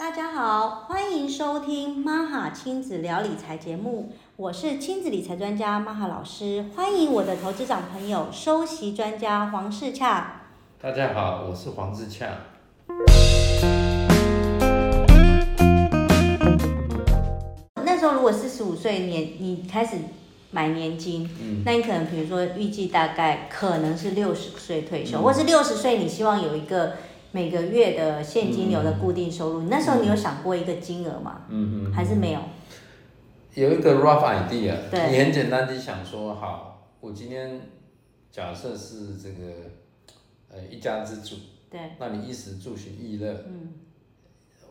大家好，欢迎收听妈哈亲子聊理财节目，我是亲子理财专家妈哈老师，欢迎我的投资长朋友收息专家黄世洽。大家好，我是黄世洽。那时候如果四十五岁年你开始买年金，嗯那你可能比如说预计大概可能是六十岁退休，嗯或是六十岁你希望有一个每个月的现金流的固定收入，你那时候你有想过一个金额吗？嗯嗯，还是没有？有一个 rough idea，对。你很简单地想说，好，我今天假设是这个呃一家之主，对，那你衣食住行娱乐，嗯，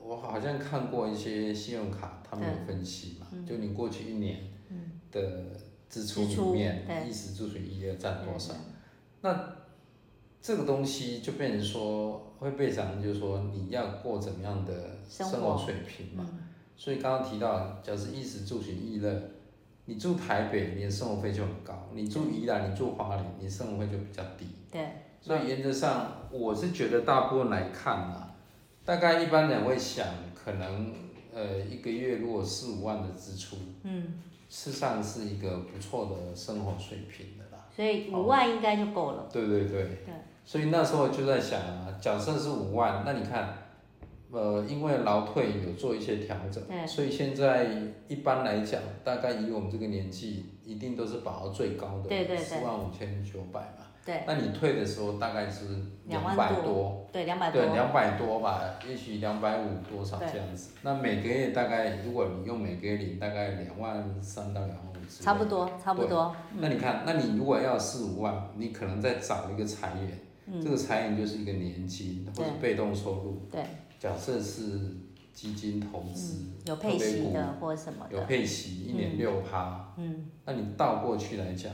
我好像看过一些信用卡，他们有分析嘛，就你过去一年嗯。的支出里面，衣食住行娱乐占多少？对？这个东西就变成说会被讲，就是说你要过怎么样的生生活活水平嘛。嗯所以刚刚提到，假如是衣食住行娱乐，你住台北，你的生活费就很高；你住宜兰，你住花莲，你生活费就比较低。对，所以原则上，我是觉得大部分来看啊，大概一般人会想，可能呃一个月如果四五万的支出，嗯，事实上是一个不错的生活水平的啦。所以五万应该就够了。对对对。对。所以那时候就在想啊，假设是五万，那你看，呃，因为劳退有做一些调整，对所以现在一般来讲，大概以我们这个年纪，一定都是保到最高的对对对四万五千九百嘛。对，那你退的时候大概是两百多多，对，两百多对，。两百多吧，也许两百五多少对这样子。那每个月大概，如果你用每个月领，大概两万三到两万五之类的差不多，差不多。那你看，那你如果要四五万，你可能再找一个财源，这个财源就是一个年金或者被动收入。对，假设是基金投资，嗯有配息的或什么有。配息，一年六趴。嗯，那你倒过去来讲，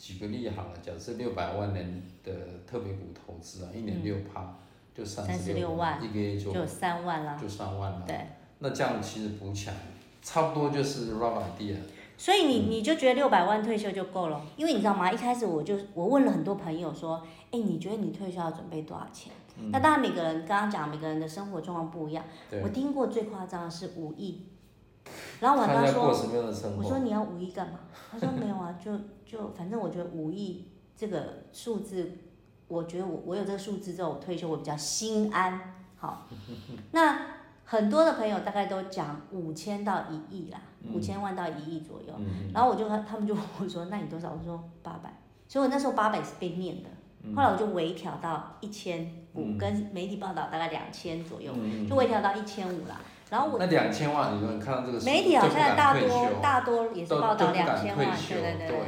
举个例好了，假设六百万人的特别股投资啊，一年六趴，就三十36万一个月就就三万啦。就三万了。对，那这样其实补起来，差不多就是 rough idea。所以你你就觉得六百万退休就够了？因为你知道吗？一开始我就我问了很多朋友说，哎，你觉得你退休要准备多少钱？那当然每个人刚刚讲每个人的生活状况不一样。我听过最夸张的是五亿，然后我跟他说？我说你要五亿干嘛？他说没有啊，就就反正我觉得五亿这个数字，我觉得我我有这个数字之后，我退休我比较心安。好，那很多的朋友大概都讲五千到一亿啦，五千万到一亿左右。嗯然后我就他们就问我说，那你多少？我说八百。所以我那时候八百是被念的，后来我就微调到一千五，嗯。跟媒体报道大概两千左右，嗯。就微调到一千五啦。然后我那两千万，你们看到这个数媒体好像大多大多也是都报道两千万，对对对。对。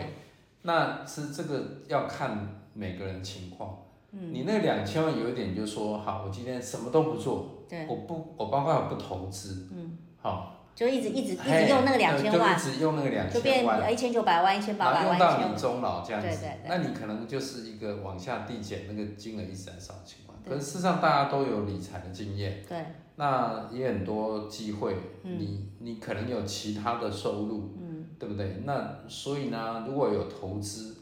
那是这个要看每个人情况。嗯。你那两千万有一点就是说，好，我今天什么都不做，对，我不，我包括我不投资，嗯，好，就一直一直一嘿直用那个两呃千万，就一直用那个两就变千万，一千九百万、一千八百万、用到你终老这样子，对对对那你可能就是一个往下递减，那个金额一直在少的情况。可是事实上大家都有理财的经验，对，那也很多机会，嗯你你可能有其他的收入，嗯，对不对？那所以呢，如果有投资，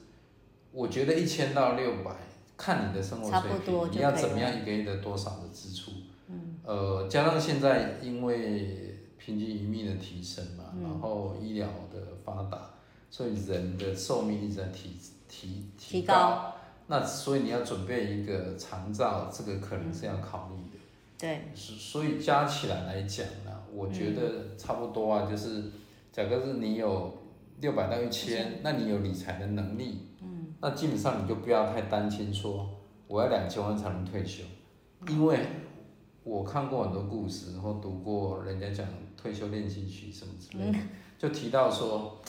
我觉得一千到六百，看你的生活水平，你要怎么样一个月的多少的支出？嗯，呃，加上现在因为平均余命的提升嘛，嗯。然后医疗的发达，所以人的寿命一直在提提提高。那所以你要准备一个长照，这个可能是要考虑的。对，所所以加起来来讲呢，我觉得差不多啊，就是假设是你有六百到一千，那你有理财的能力，嗯，那基本上你就不要太担心说我要两千万才能退休，因为我看过很多故事，然后读过人家讲退休练习曲什么之类的，就提到说，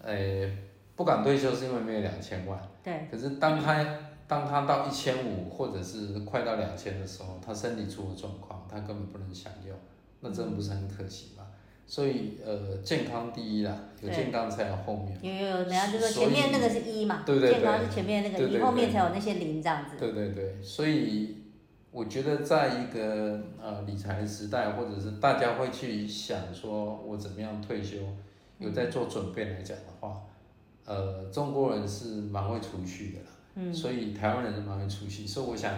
呃，不敢退休是因为没有两千万。对，可是当他当他到一千五或者是快到两千的时候，他身体出了状况，他根本不能享用，那真的不是很可惜吗？所以呃，健康第一啦，有健康才有后面。有有有，人家就说前面那个是一嘛，对对对健康是前面那个一，后面才有那些零这样子。对对对，所以我觉得在一个呃理财的时代，或者是大家会去想说我怎么样退休，有在做准备来讲的话，呃，中国人是蛮会储蓄的啦，嗯。所以台湾人是蛮会储蓄，所以我想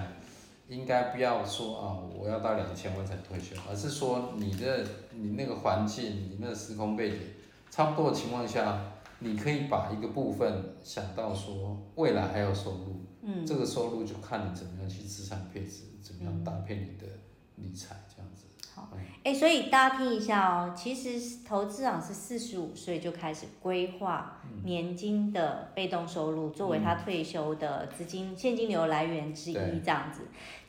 应该不要说啊，我要到两千万才退休，而是说你的你那个环境，你那个时空背景差不多的情况下，你可以把一个部分想到说未来还有收入，嗯，这个收入就看你怎么样去资产配置，怎么样搭配你的理财这样子。好，哎，所以大家听一下哦，其实投资长是四十五岁就开始规划年金的被动收入，作为他退休的资金现金流来源之一这样子。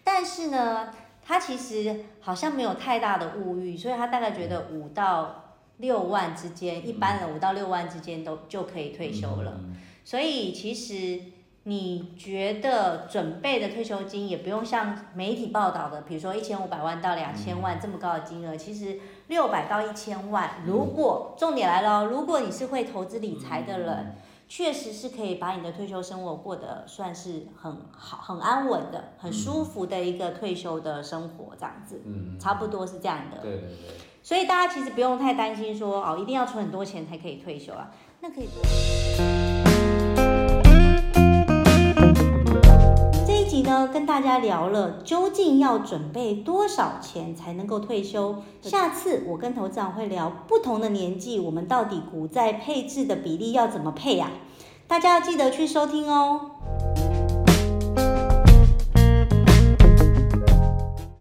但是呢，他其实好像没有太大的物欲，所以他大概觉得五到六万之间，一般人五到六万之间都就可以退休了。所以其实你觉得准备的退休金也不用像媒体报道的，比如说一千五百万到两千万这么高的金额，其实六百到一千万，如果重点来了，如果你是会投资理财的人。确实是可以把你的退休生活过得算是很好、很安稳的、很舒服的一个退休的生活，这样子，嗯，差不多是这样的。对对对。所以大家其实不用太担心说哦，一定要存很多钱才可以退休啊，那可以。呢，跟大家聊了究竟要准备多少钱才能够退休。下次我跟投资长会聊不同的年纪，我们到底股债配置的比例要怎么配呀？大家要记得去收听哦。